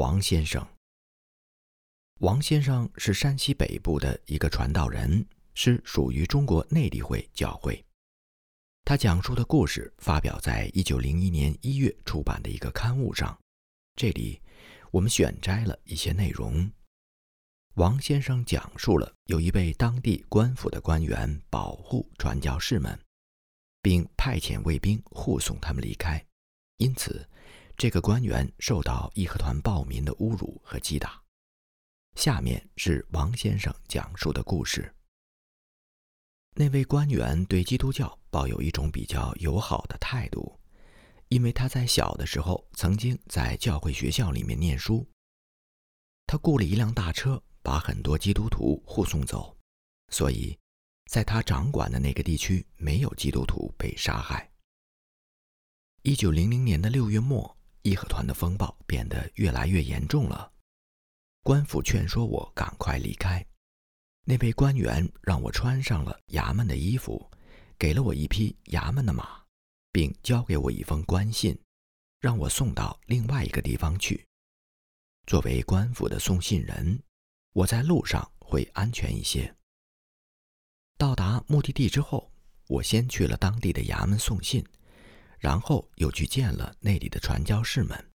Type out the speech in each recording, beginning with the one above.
王先生。王先生是山西北部的一个传道人，是属于中国内地会教会。他讲述的故事发表在一九零一年一月出版的一个刊物上。这里我们选摘了一些内容。王先生讲述了有一位当地官府的官员保护传教士们，并派遣卫兵护送他们离开，因此。这个官员受到义和团暴民的侮辱和击打。下面是王先生讲述的故事。那位官员对基督教抱有一种比较友好的态度，因为他在小的时候曾经在教会学校里面念书。他雇了一辆大车，把很多基督徒护送走，所以在他掌管的那个地区没有基督徒被杀害。一九零零年的六月末。义和团的风暴变得越来越严重了，官府劝说我赶快离开。那位官员让我穿上了衙门的衣服，给了我一匹衙门的马，并交给我一封官信，让我送到另外一个地方去。作为官府的送信人，我在路上会安全一些。到达目的地之后，我先去了当地的衙门送信。然后又去见了那里的传教士们。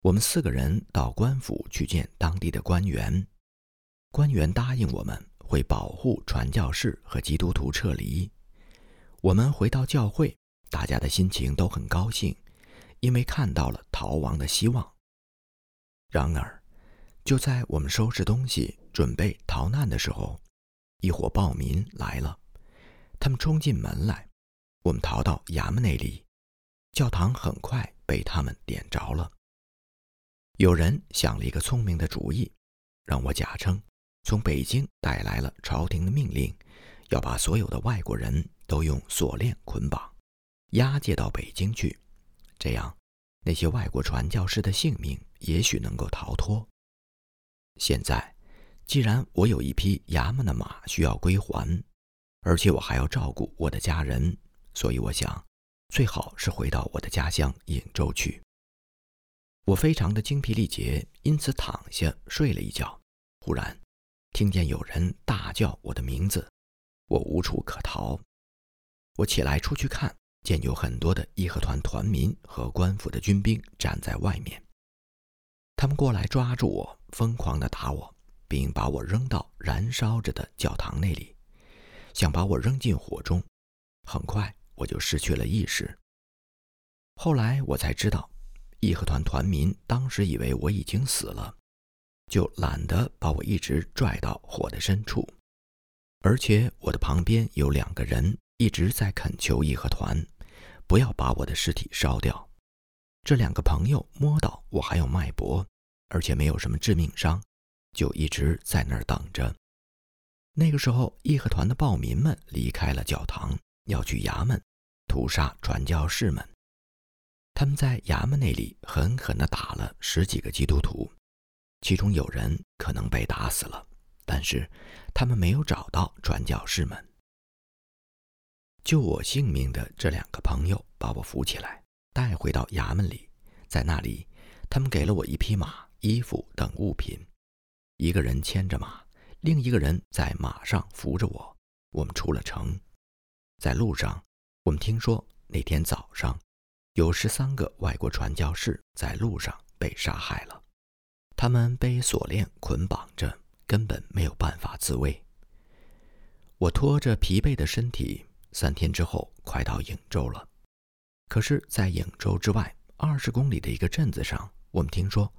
我们四个人到官府去见当地的官员，官员答应我们会保护传教士和基督徒撤离。我们回到教会，大家的心情都很高兴，因为看到了逃亡的希望。然而，就在我们收拾东西准备逃难的时候，一伙暴民来了，他们冲进门来，我们逃到衙门那里。教堂很快被他们点着了。有人想了一个聪明的主意，让我假称从北京带来了朝廷的命令，要把所有的外国人都用锁链捆绑，押解到北京去。这样，那些外国传教士的性命也许能够逃脱。现在，既然我有一匹衙门的马需要归还，而且我还要照顾我的家人，所以我想。最好是回到我的家乡颍州去。我非常的精疲力竭，因此躺下睡了一觉。忽然，听见有人大叫我的名字，我无处可逃。我起来出去看，见有很多的义和团团民和官府的军兵站在外面。他们过来抓住我，疯狂地打我，并把我扔到燃烧着的教堂那里，想把我扔进火中。很快。我就失去了意识。后来我才知道，义和团团民当时以为我已经死了，就懒得把我一直拽到火的深处。而且我的旁边有两个人一直在恳求义和团不要把我的尸体烧掉。这两个朋友摸到我还有脉搏，而且没有什么致命伤，就一直在那儿等着。那个时候，义和团的暴民们离开了教堂，要去衙门。屠杀传教士们，他们在衙门那里狠狠地打了十几个基督徒，其中有人可能被打死了，但是他们没有找到传教士们。救我性命的这两个朋友把我扶起来，带回到衙门里，在那里，他们给了我一匹马、衣服等物品，一个人牵着马，另一个人在马上扶着我。我们出了城，在路上。我们听说那天早上，有十三个外国传教士在路上被杀害了，他们被锁链捆绑着，根本没有办法自卫。我拖着疲惫的身体，三天之后快到颍州了。可是，在颍州之外二十公里的一个镇子上，我们听说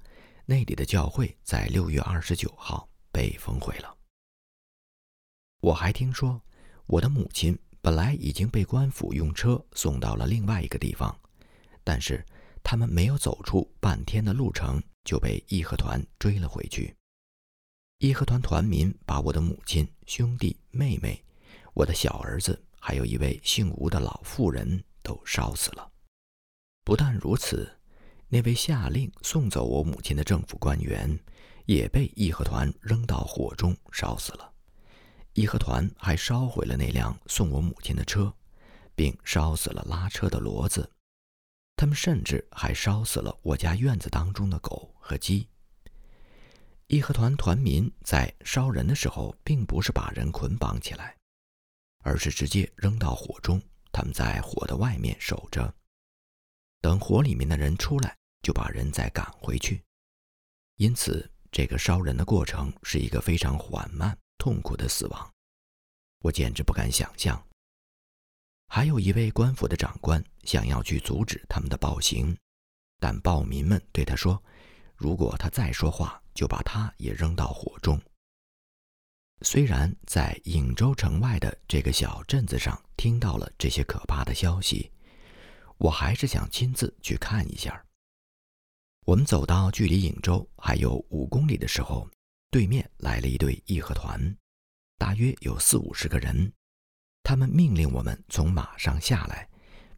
那里的教会在六月二十九号被焚毁了。我还听说我的母亲。本来已经被官府用车送到了另外一个地方，但是他们没有走出半天的路程，就被义和团追了回去。义和团团民把我的母亲、兄弟、妹妹、我的小儿子，还有一位姓吴的老妇人都烧死了。不但如此，那位下令送走我母亲的政府官员，也被义和团扔到火中烧死了。义和团还烧毁了那辆送我母亲的车，并烧死了拉车的骡子。他们甚至还烧死了我家院子当中的狗和鸡。义和团团民在烧人的时候，并不是把人捆绑起来，而是直接扔到火中。他们在火的外面守着，等火里面的人出来，就把人再赶回去。因此，这个烧人的过程是一个非常缓慢、痛苦的死亡。我简直不敢想象。还有一位官府的长官想要去阻止他们的暴行，但暴民们对他说：“如果他再说话，就把他也扔到火中。”虽然在颍州城外的这个小镇子上听到了这些可怕的消息，我还是想亲自去看一下。我们走到距离颍州还有五公里的时候，对面来了一队义和团，大约有四五十个人。他们命令我们从马上下来，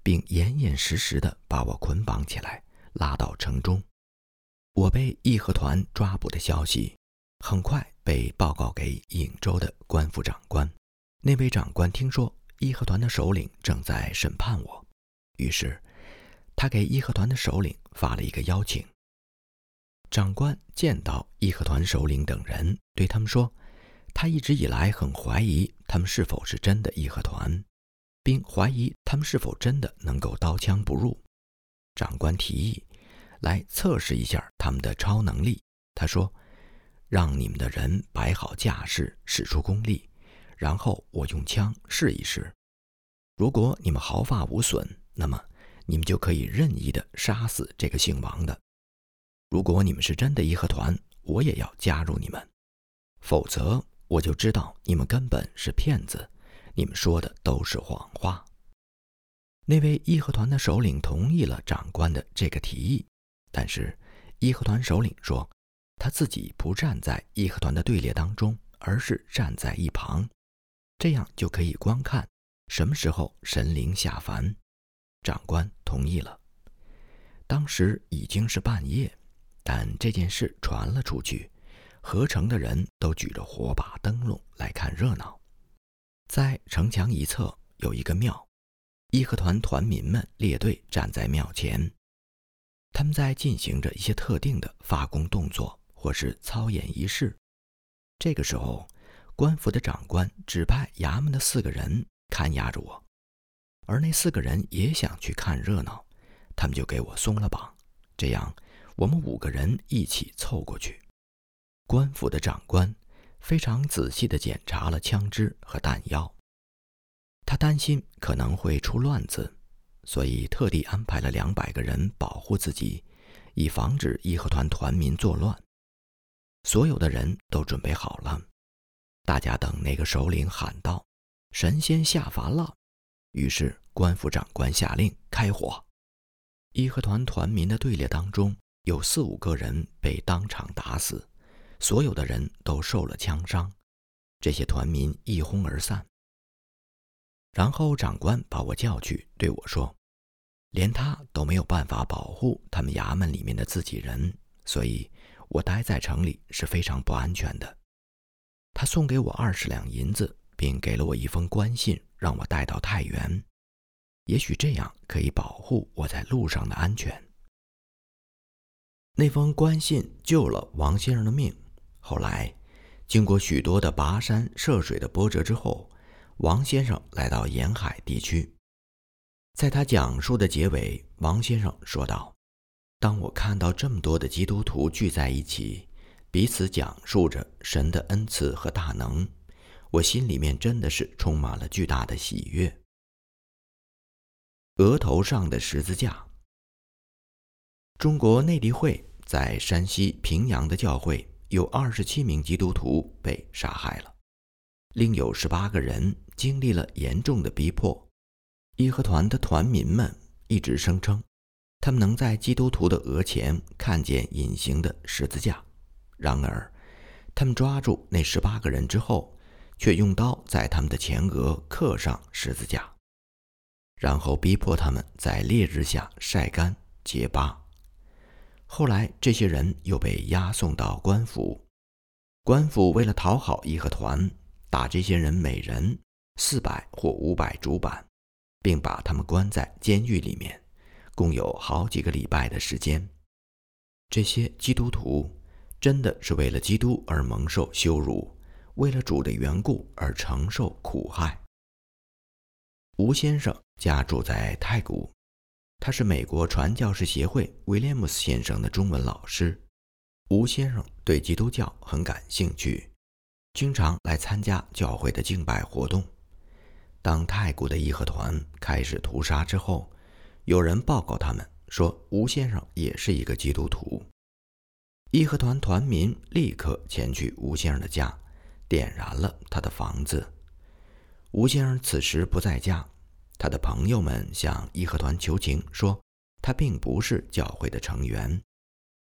并严严实实地把我捆绑起来，拉到城中。我被义和团抓捕的消息。很快被报告给颍州的官府长官。那位长官听说义和团的首领正在审判我，于是他给义和团的首领发了一个邀请。长官见到义和团首领等人，对他们说：“他一直以来很怀疑他们是否是真的义和团，并怀疑他们是否真的能够刀枪不入。”长官提议来测试一下他们的超能力。他说。让你们的人摆好架势，使出功力，然后我用枪试一试。如果你们毫发无损，那么你们就可以任意的杀死这个姓王的。如果你们是真的义和团，我也要加入你们；否则，我就知道你们根本是骗子，你们说的都是谎话。那位义和团的首领同意了长官的这个提议，但是义和团首领说。他自己不站在义和团的队列当中，而是站在一旁，这样就可以观看什么时候神灵下凡。长官同意了。当时已经是半夜，但这件事传了出去，合城的人都举着火把灯笼来看热闹。在城墙一侧有一个庙，义和团团民们列队站在庙前，他们在进行着一些特定的发功动作。或是操演仪式，这个时候，官府的长官指派衙门的四个人看押着我，而那四个人也想去看热闹，他们就给我松了绑，这样我们五个人一起凑过去。官府的长官非常仔细地检查了枪支和弹药，他担心可能会出乱子，所以特地安排了两百个人保护自己，以防止义和团团民作乱。所有的人都准备好了，大家等那个首领喊道：“神仙下凡了！”于是官府长官下令开火。义和团团民的队列当中有四五个人被当场打死，所有的人都受了枪伤。这些团民一哄而散。然后长官把我叫去，对我说：“连他都没有办法保护他们衙门里面的自己人，所以。”我待在城里是非常不安全的。他送给我二十两银子，并给了我一封官信，让我带到太原，也许这样可以保护我在路上的安全。那封官信救了王先生的命。后来，经过许多的跋山涉水的波折之后，王先生来到沿海地区。在他讲述的结尾，王先生说道。当我看到这么多的基督徒聚在一起，彼此讲述着神的恩赐和大能，我心里面真的是充满了巨大的喜悦。额头上的十字架。中国内地会在山西平阳的教会有二十七名基督徒被杀害了，另有十八个人经历了严重的逼迫。义和团的团民们一直声称。他们能在基督徒的额前看见隐形的十字架，然而，他们抓住那十八个人之后，却用刀在他们的前额刻上十字架，然后逼迫他们在烈日下晒干结疤。后来，这些人又被押送到官府，官府为了讨好义和团，打这些人每人四百或五百竹板，并把他们关在监狱里面。共有好几个礼拜的时间，这些基督徒真的是为了基督而蒙受羞辱，为了主的缘故而承受苦害。吴先生家住在太谷，他是美国传教士协会威廉姆斯先生的中文老师。吴先生对基督教很感兴趣，经常来参加教会的敬拜活动。当太古的义和团开始屠杀之后，有人报告他们说吴先生也是一个基督徒。义和团团民立刻前去吴先生的家，点燃了他的房子。吴先生此时不在家，他的朋友们向义和团求情，说他并不是教会的成员。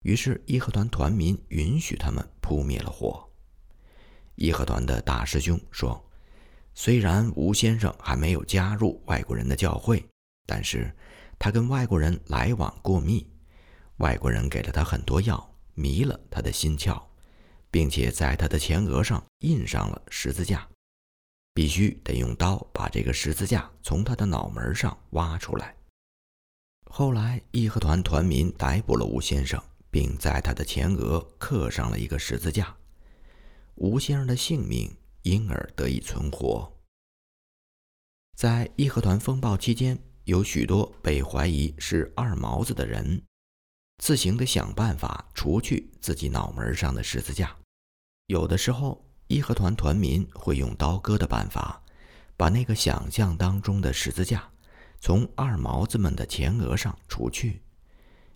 于是义和团团民允许他们扑灭了火。义和团的大师兄说：“虽然吴先生还没有加入外国人的教会，但是他跟外国人来往过密，外国人给了他很多药。”迷了他的心窍，并且在他的前额上印上了十字架，必须得用刀把这个十字架从他的脑门上挖出来。后来，义和团团民逮捕了吴先生，并在他的前额刻上了一个十字架，吴先生的性命因而得以存活。在义和团风暴期间，有许多被怀疑是二毛子的人。自行的想办法除去自己脑门上的十字架，有的时候义和团团民会用刀割的办法，把那个想象当中的十字架从二毛子们的前额上除去；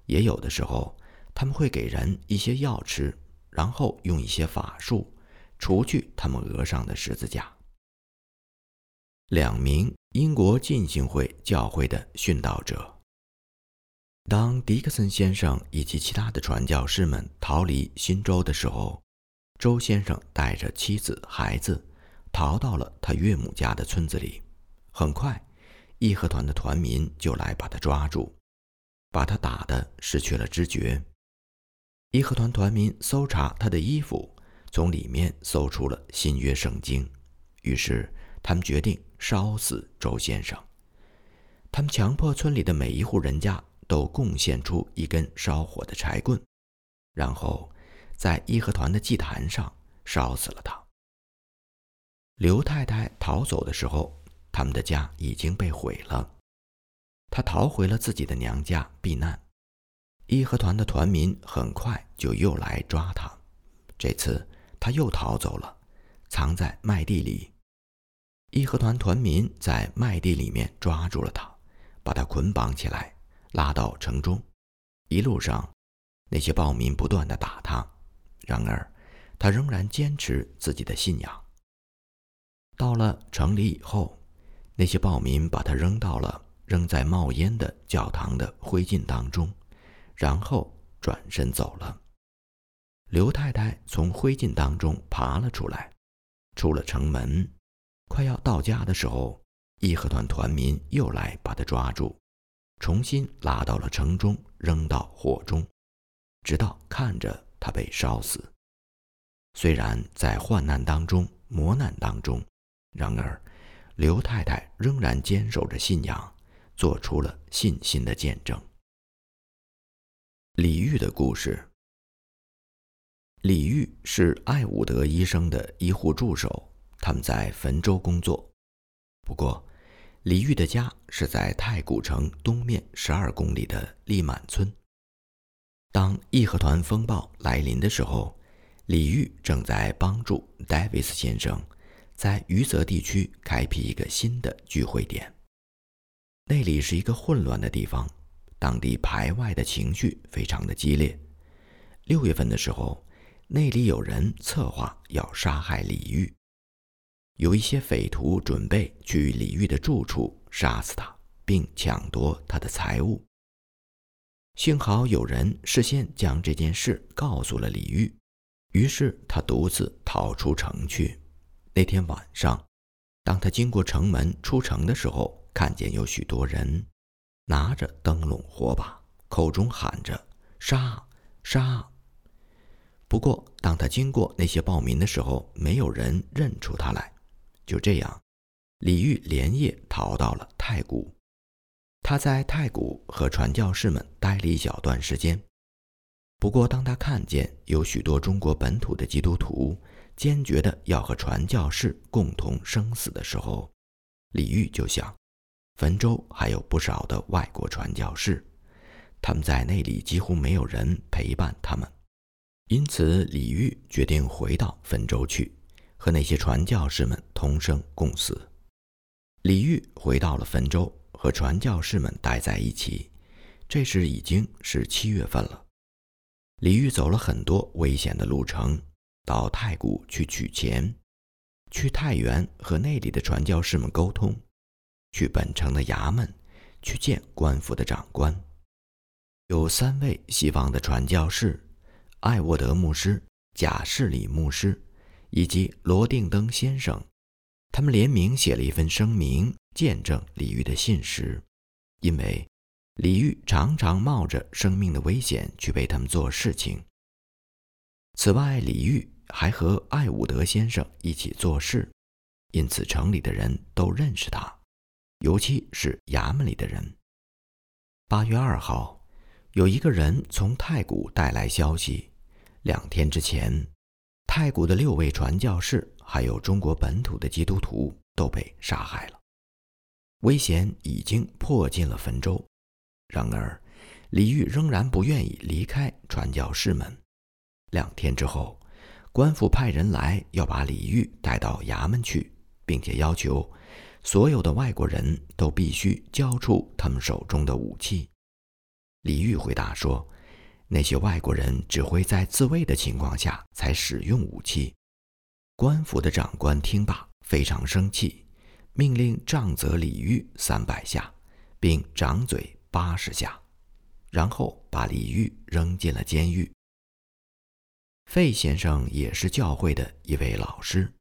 也有的时候他们会给人一些药吃，然后用一些法术除去他们额上的十字架。两名英国浸信会教会的殉道者。当迪克森先生以及其他的传教士们逃离新州的时候，周先生带着妻子、孩子逃到了他岳母家的村子里。很快，义和团的团民就来把他抓住，把他打得失去了知觉。义和团团民搜查他的衣服，从里面搜出了新约圣经，于是他们决定烧死周先生。他们强迫村里的每一户人家。都贡献出一根烧火的柴棍，然后在义和团的祭坛上烧死了他。刘太太逃走的时候，他们的家已经被毁了。她逃回了自己的娘家避难。义和团的团民很快就又来抓他，这次他又逃走了，藏在麦地里。义和团团民在麦地里面抓住了他，把他捆绑起来。拉到城中，一路上，那些暴民不断的打他，然而，他仍然坚持自己的信仰。到了城里以后，那些暴民把他扔到了仍在冒烟的教堂的灰烬当中，然后转身走了。刘太太从灰烬当中爬了出来，出了城门，快要到家的时候，义和团团民又来把他抓住。重新拉到了城中，扔到火中，直到看着他被烧死。虽然在患难当中、磨难当中，然而刘太太仍然坚守着信仰，做出了信心的见证。李煜的故事。李煜是艾伍德医生的医护助手，他们在汾州工作。不过。李煜的家是在太古城东面十二公里的利满村。当义和团风暴来临的时候，李煜正在帮助戴维斯先生在余泽地区开辟一个新的聚会点。那里是一个混乱的地方，当地排外的情绪非常的激烈。六月份的时候，那里有人策划要杀害李煜。有一些匪徒准备去李煜的住处杀死他，并抢夺他的财物。幸好有人事先将这件事告诉了李煜，于是他独自逃出城去。那天晚上，当他经过城门出城的时候，看见有许多人拿着灯笼火把，口中喊着“杀杀”。不过，当他经过那些暴民的时候，没有人认出他来。就这样，李煜连夜逃到了太谷。他在太谷和传教士们待了一小段时间。不过，当他看见有许多中国本土的基督徒坚决的要和传教士共同生死的时候，李煜就想，汾州还有不少的外国传教士，他们在那里几乎没有人陪伴他们，因此李煜决定回到汾州去，和那些传教士们同生共死。李煜回到了汾州，和传教士们待在一起。这时已经是七月份了。李煜走了很多危险的路程，到太谷去取钱，去太原和那里的传教士们沟通，去本城的衙门去见官府的长官。有三位西方的传教士，艾沃德牧师、贾士里牧师以及罗定登先生，他们联名写了一份声明，见证李煜的信实，因为。李煜常常冒着生命的危险去为他们做事情。此外，李煜还和艾伍德先生一起做事，因此城里的人都认识他，尤其是衙门里的人。八月二号，有一个人从太谷带来消息，两天之前，太谷的六位传教士还有中国本土的基督徒都被杀害了，危险已经迫近了汾州。然而，李煜仍然不愿意离开传教士们。两天之后，官府派人来要把李煜带到衙门去，并且要求所有的外国人都必须交出他们手中的武器。李煜回答说：“那些外国人只会在自卫的情况下才使用武器。”官府的长官听罢非常生气，命令杖责李煜三百下，并掌嘴。八十下，然后把李煜扔进了监狱。费先生也是教会的一位老师，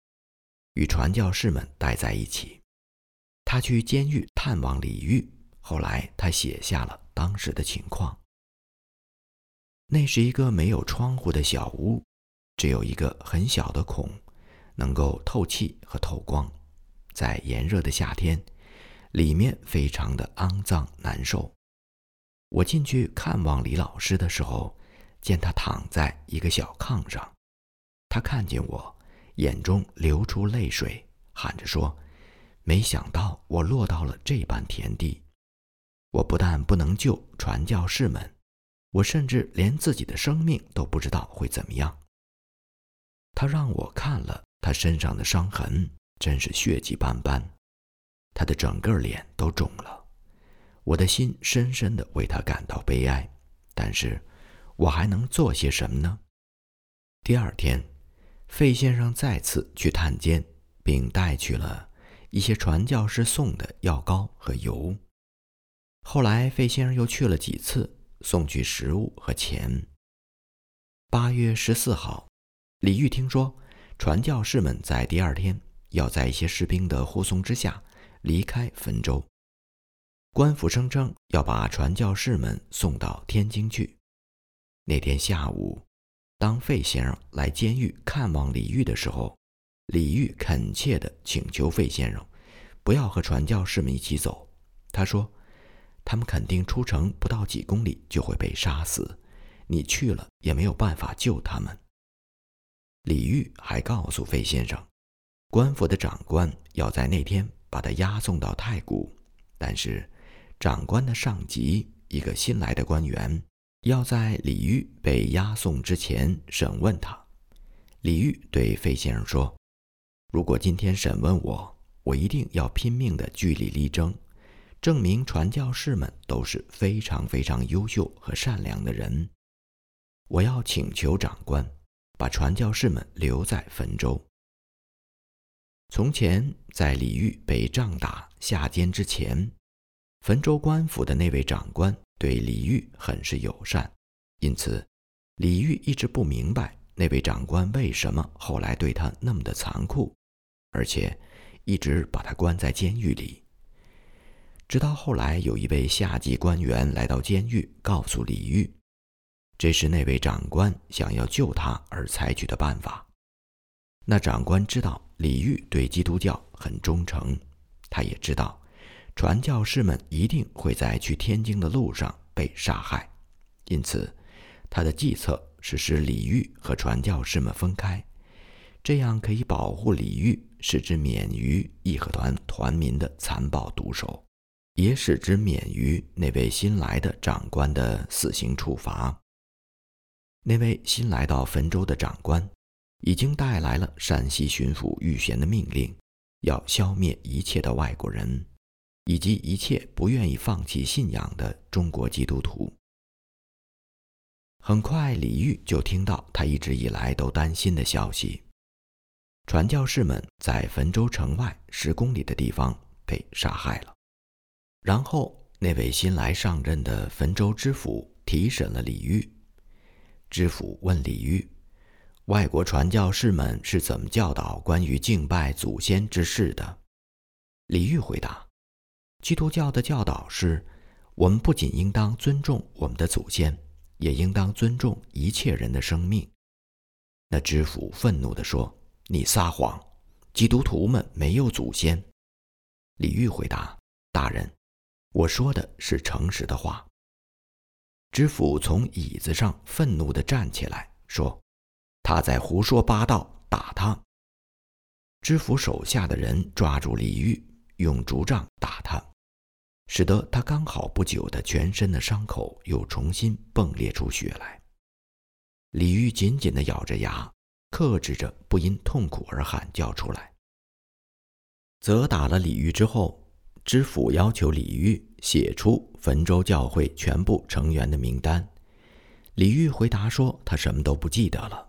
与传教士们待在一起。他去监狱探望李煜，后来他写下了当时的情况。那是一个没有窗户的小屋，只有一个很小的孔，能够透气和透光。在炎热的夏天，里面非常的肮脏难受。我进去看望李老师的时候，见他躺在一个小炕上。他看见我，眼中流出泪水，喊着说：“没想到我落到了这般田地。我不但不能救传教士们，我甚至连自己的生命都不知道会怎么样。”他让我看了他身上的伤痕，真是血迹斑斑，他的整个脸都肿了。我的心深深的为他感到悲哀，但是，我还能做些什么呢？第二天，费先生再次去探监，并带去了一些传教士送的药膏和油。后来，费先生又去了几次，送去食物和钱。八月十四号，李煜听说传教士们在第二天要在一些士兵的护送之下离开汾州。官府声称要把传教士们送到天津去。那天下午，当费先生来监狱看望李煜的时候，李煜恳切地请求费先生不要和传教士们一起走。他说：“他们肯定出城不到几公里就会被杀死，你去了也没有办法救他们。”李煜还告诉费先生，官府的长官要在那天把他押送到太谷，但是。长官的上级，一个新来的官员，要在李煜被押送之前审问他。李煜对费先生说：“如果今天审问我，我一定要拼命的据理力争，证明传教士们都是非常非常优秀和善良的人。我要请求长官把传教士们留在汾州。”从前，在李煜被杖打下监之前。汾州官府的那位长官对李煜很是友善，因此李煜一直不明白那位长官为什么后来对他那么的残酷，而且一直把他关在监狱里。直到后来有一位下级官员来到监狱，告诉李煜，这是那位长官想要救他而采取的办法。那长官知道李煜对基督教很忠诚，他也知道。传教士们一定会在去天津的路上被杀害，因此，他的计策是使李煜和传教士们分开，这样可以保护李煜，使之免于义和团团民的残暴毒手，也使之免于那位新来的长官的死刑处罚。那位新来到汾州的长官，已经带来了山西巡抚玉贤的命令，要消灭一切的外国人，以及一切不愿意放弃信仰的中国基督徒。很快，李煜就听到他一直以来都担心的消息：传教士们在汾州城外十公里的地方被杀害了。然后，那位新来上任的汾州知府提审了李煜。知府问李煜：“外国传教士们是怎么教导关于敬拜祖先之事的？”李煜回答：“基督教的教导是，我们不仅应当尊重我们的祖先。”也应当尊重一切人的生命。那知府愤怒地说：“你撒谎！基督徒们没有祖先。”李煜回答：“大人，我说的是诚实的话。”知府从椅子上愤怒地站起来说：“他在胡说八道，打他！”知府手下的人抓住李煜，用竹杖打他。使得他刚好不久的全身的伤口又重新迸裂出血来。李煜紧紧地咬着牙，克制着不因痛苦而喊叫出来。责打了李煜之后，知府要求李煜写出汾州教会全部成员的名单。李煜回答说他什么都不记得了。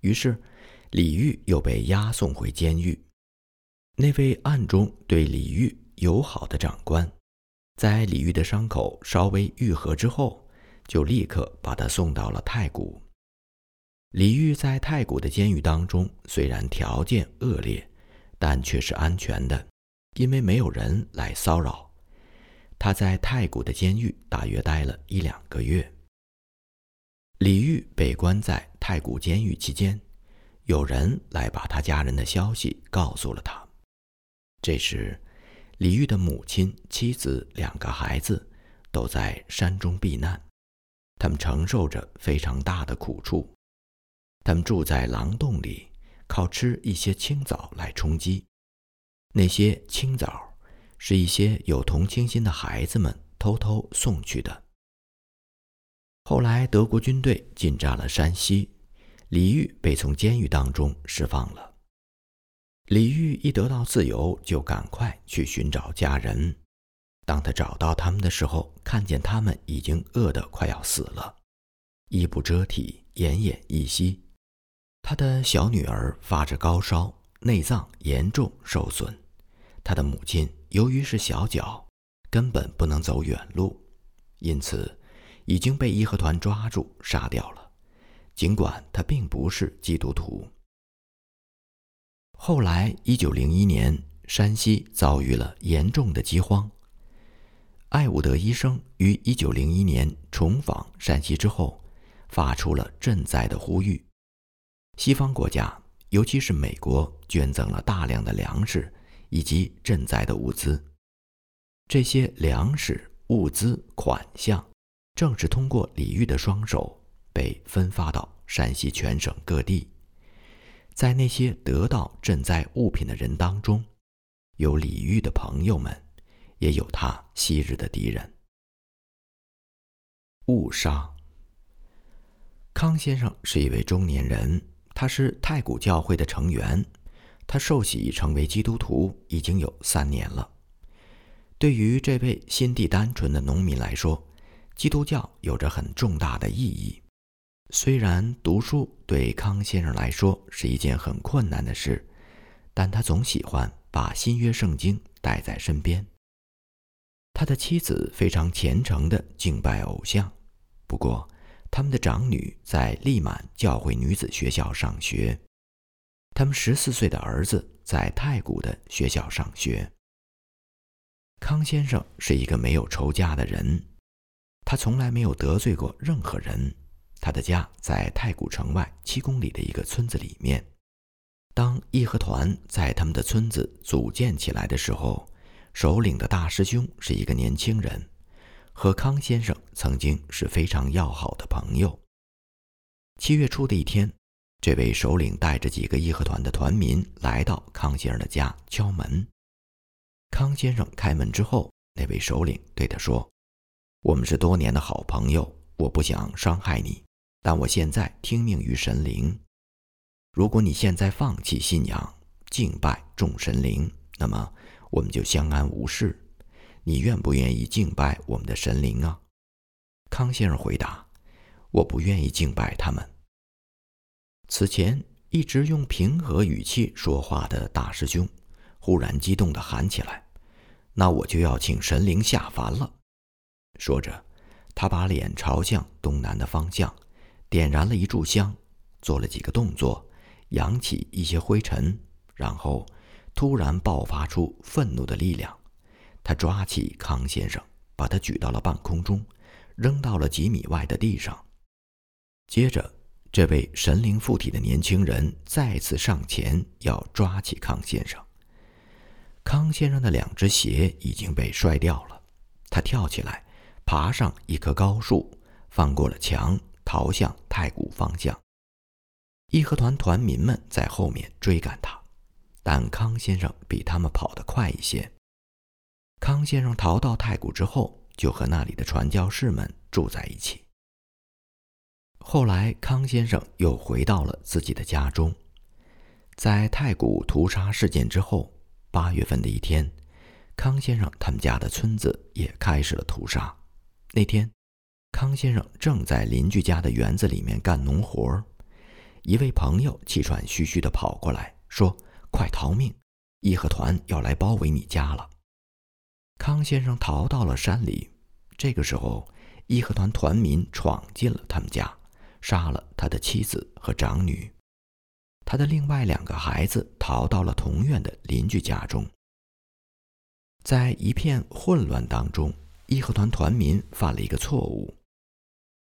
于是，李煜又被押送回监狱。那位暗中对李煜友好的长官。在李煜的伤口稍微愈合之后，就立刻把他送到了太谷。李煜在太谷的监狱当中，虽然条件恶劣，但却是安全的，因为没有人来骚扰。他在太谷的监狱大约待了一两个月。李煜被关在太谷监狱期间，有人来把他家人的消息告诉了他。这时。李煜的母亲、妻子、两个孩子都在山中避难，他们承受着非常大的苦处。他们住在狼洞里，靠吃一些青枣来充饥。那些青枣是一些有同情心的孩子们偷偷送去的。后来，德国军队进占了山西，李煜被从监狱当中释放了。李煜一得到自由，就赶快去寻找家人。当他找到他们的时候，看见他们已经饿得快要死了，衣不遮体，奄奄一息。他的小女儿发着高烧，内脏严重受损。他的母亲由于是小脚，根本不能走远路，因此已经被义和团抓住杀掉了。尽管他并不是基督徒。后来，一九零一年，山西遭遇了严重的饥荒。艾伍德医生于一九零一年重访山西之后，发出了赈灾的呼吁。西方国家，尤其是美国，捐赠了大量的粮食以及赈灾的物资。这些粮食、物资、款项，正是通过李煜的双手被分发到山西全省各地。在那些得到赈灾物品的人当中，有李煜的朋友们，也有他昔日的敌人。误杀。康先生是一位中年人，他是太古教会的成员，他受洗成为基督徒已经有三年了。对于这位心地单纯的农民来说，基督教有着很重大的意义。虽然读书对康先生来说是一件很困难的事，但他总喜欢把新约圣经带在身边。他的妻子非常虔诚地敬拜偶像，不过他们的长女在利满教会女子学校上学，他们十四岁的儿子在太古的学校上学。康先生是一个没有仇家的人，他从来没有得罪过任何人。他的家在太古城外七公里的一个村子里面。当义和团在他们的村子组建起来的时候，首领的大师兄是一个年轻人，和康先生曾经是非常要好的朋友。七月初的一天，这位首领带着几个义和团的团民来到康先生的家敲门。康先生开门之后，那位首领对他说：“我们是多年的好朋友，我不想伤害你，但我现在听命于神灵。如果你现在放弃信仰，敬拜众神灵，那么我们就相安无事。你愿不愿意敬拜我们的神灵啊？”康先生回答：“我不愿意敬拜他们。”此前一直用平和语气说话的大师兄，忽然激动地喊起来：“那我就要请神灵下凡了！”说着，他把脸朝向东南的方向，点燃了一炷香，做了几个动作，扬起一些灰尘，然后突然爆发出愤怒的力量。他抓起康先生，把他举到了半空中，扔到了几米外的地上，接着。这位神灵附体的年轻人再次上前要抓起康先生。康先生的两只鞋已经被摔掉了，他跳起来，爬上一棵高树，翻过了墙，逃向太谷方向。义和团团民们在后面追赶他，但康先生比他们跑得快一些。康先生逃到太谷之后，就和那里的传教士们住在一起。后来，康先生又回到了自己的家中。在太古屠杀事件之后，八月份的一天，康先生他们家的村子也开始了屠杀。那天，康先生正在邻居家的园子里面干农活儿一位朋友气喘吁吁地跑过来，说：“快逃命！义和团要来包围你家了。”康先生逃到了山里。这个时候，义和团团民闯进了他们家。杀了他的妻子和长女，他的另外两个孩子逃到了同院的邻居家中。在一片混乱当中，义和团团民犯了一个错误。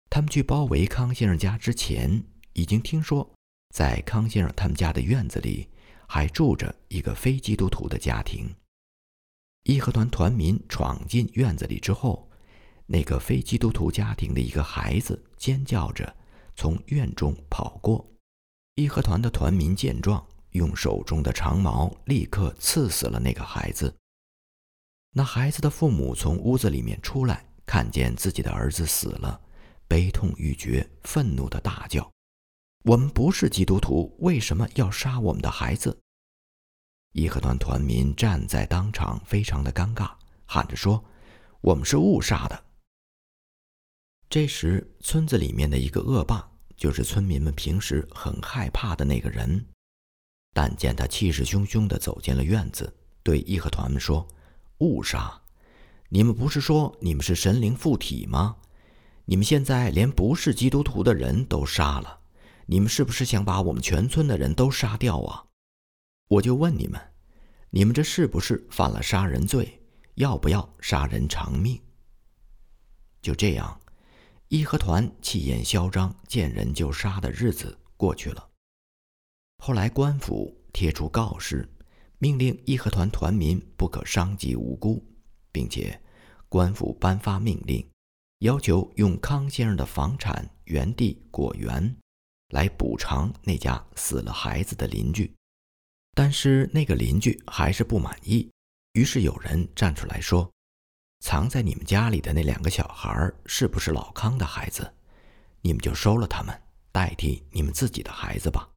他们去包围康先生家之前，已经听说在康先生他们家的院子里还住着一个非基督徒的家庭。义和团团民闯进院子里之后，那个非基督徒家庭的一个孩子尖叫着。从院中跑过，义和团的团民见状，用手中的长矛立刻刺死了那个孩子。那孩子的父母从屋子里面出来，看见自己的儿子死了，悲痛欲绝，愤怒的大叫：“我们不是基督徒，为什么要杀我们的孩子？”义和团团民站在当场，非常的尴尬，喊着说：“我们是误杀的。”这时，村子里面的一个恶霸，就是村民们平时很害怕的那个人，但见他气势汹汹地走进了院子，对义和团们说：“误杀！你们不是说你们是神灵附体吗？你们现在连不是基督徒的人都杀了，你们是不是想把我们全村的人都杀掉啊？我就问你们，你们这是不是犯了杀人罪？要不要杀人偿命？”就这样。义和团气焰嚣张、见人就杀的日子过去了。后来官府贴出告示，命令义和团团民不可伤及无辜，并且官府颁发命令，要求用康先生的房产、园地、果园来补偿那家死了孩子的邻居。但是那个邻居还是不满意，于是有人站出来说。藏在你们家里的那两个小孩是不是老康的孩子？你们就收了他们，代替你们自己的孩子吧。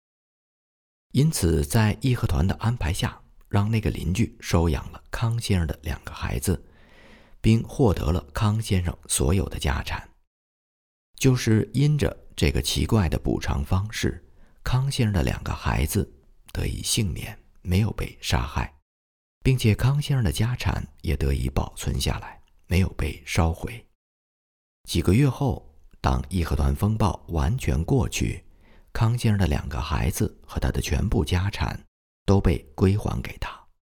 因此，在义和团的安排下，让那个邻居收养了康先生的两个孩子，并获得了康先生所有的家产。就是因着这个奇怪的补偿方式，康先生的两个孩子得以幸免，没有被杀害。并且康先生的家产也得以保存下来，没有被烧毁。几个月后，当义和团风暴完全过去，康先生的两个孩子和他的全部家产都被归还给他。